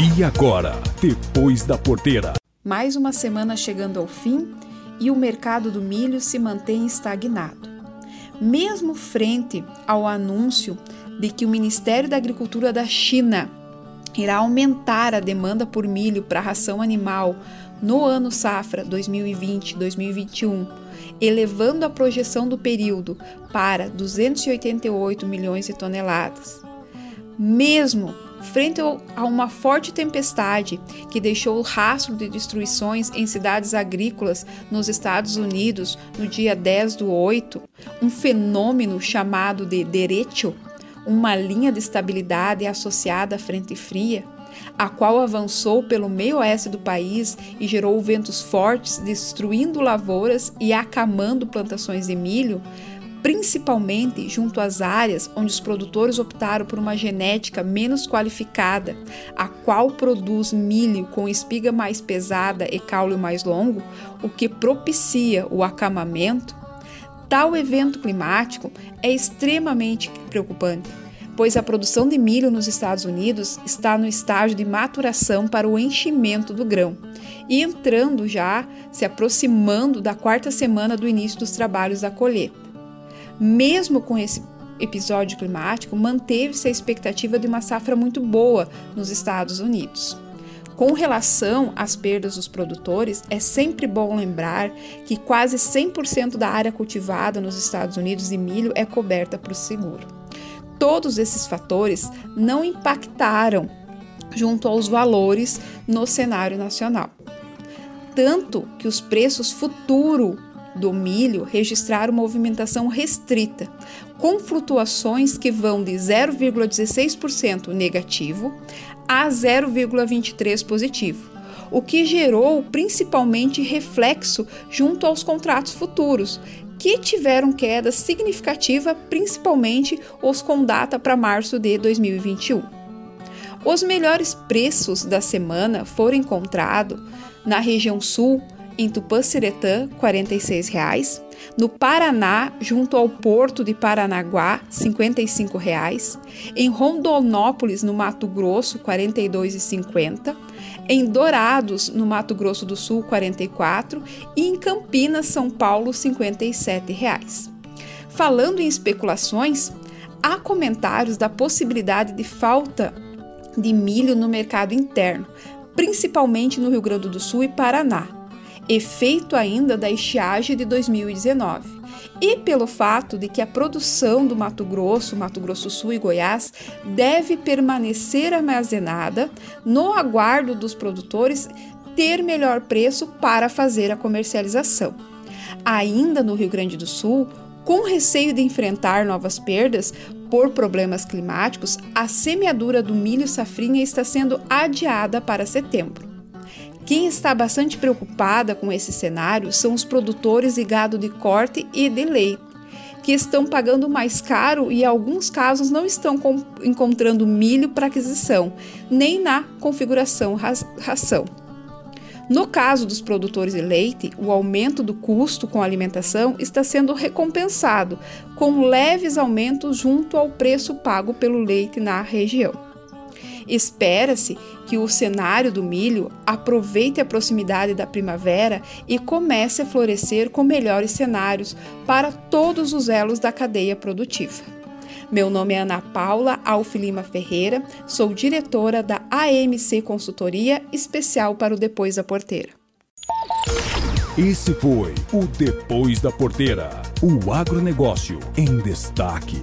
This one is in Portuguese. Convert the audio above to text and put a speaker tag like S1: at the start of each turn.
S1: E agora, depois da porteira.
S2: Mais uma semana chegando ao fim e o mercado do milho se mantém estagnado. Mesmo frente ao anúncio de que o Ministério da Agricultura da China irá aumentar a demanda por milho para ração animal no ano safra 2020-2021, elevando a projeção do período para 288 milhões de toneladas. Mesmo frente a uma forte tempestade que deixou rastro de destruições em cidades agrícolas nos Estados Unidos no dia 10 do 8, um fenômeno chamado de derecho, uma linha de estabilidade associada à frente fria, a qual avançou pelo meio oeste do país e gerou ventos fortes, destruindo lavouras e acamando plantações de milho, principalmente junto às áreas onde os produtores optaram por uma genética menos qualificada, a qual produz milho com espiga mais pesada e caule mais longo, o que propicia o acamamento, tal evento climático é extremamente preocupante, pois a produção de milho nos Estados Unidos está no estágio de maturação para o enchimento do grão e entrando já, se aproximando da quarta semana do início dos trabalhos da colheita mesmo com esse episódio climático, manteve-se a expectativa de uma safra muito boa nos Estados Unidos. Com relação às perdas dos produtores, é sempre bom lembrar que quase 100% da área cultivada nos Estados Unidos de milho é coberta por seguro. Todos esses fatores não impactaram junto aos valores no cenário nacional. Tanto que os preços futuro do milho registraram movimentação restrita, com flutuações que vão de 0,16% negativo a 0,23% positivo, o que gerou principalmente reflexo junto aos contratos futuros, que tiveram queda significativa, principalmente os com data para março de 2021. Os melhores preços da semana foram encontrados na região sul em Tupã-Siretã, R$ 46,00. No Paraná, junto ao porto de Paranaguá, R$ 55,00. Em Rondonópolis, no Mato Grosso, R$ 42,50. Em Dourados, no Mato Grosso do Sul, R$ 44,00. E em Campinas, São Paulo, R$ 57,00. Falando em especulações, há comentários da possibilidade de falta de milho no mercado interno, principalmente no Rio Grande do Sul e Paraná efeito ainda da estiagem de 2019, e pelo fato de que a produção do Mato Grosso, Mato Grosso Sul e Goiás deve permanecer armazenada no aguardo dos produtores ter melhor preço para fazer a comercialização. Ainda no Rio Grande do Sul, com receio de enfrentar novas perdas por problemas climáticos, a semeadura do milho safrinha está sendo adiada para setembro. Quem está bastante preocupada com esse cenário são os produtores de gado de corte e de leite, que estão pagando mais caro e, em alguns casos, não estão encontrando milho para aquisição, nem na configuração ração. No caso dos produtores de leite, o aumento do custo com a alimentação está sendo recompensado com leves aumentos junto ao preço pago pelo leite na região. Espera-se que o cenário do milho aproveite a proximidade da primavera e comece a florescer com melhores cenários para todos os elos da cadeia produtiva. Meu nome é Ana Paula Alfilima Ferreira, sou diretora da AMC Consultoria, especial para o Depois da Porteira.
S1: Esse foi o Depois da Porteira, o agronegócio em destaque.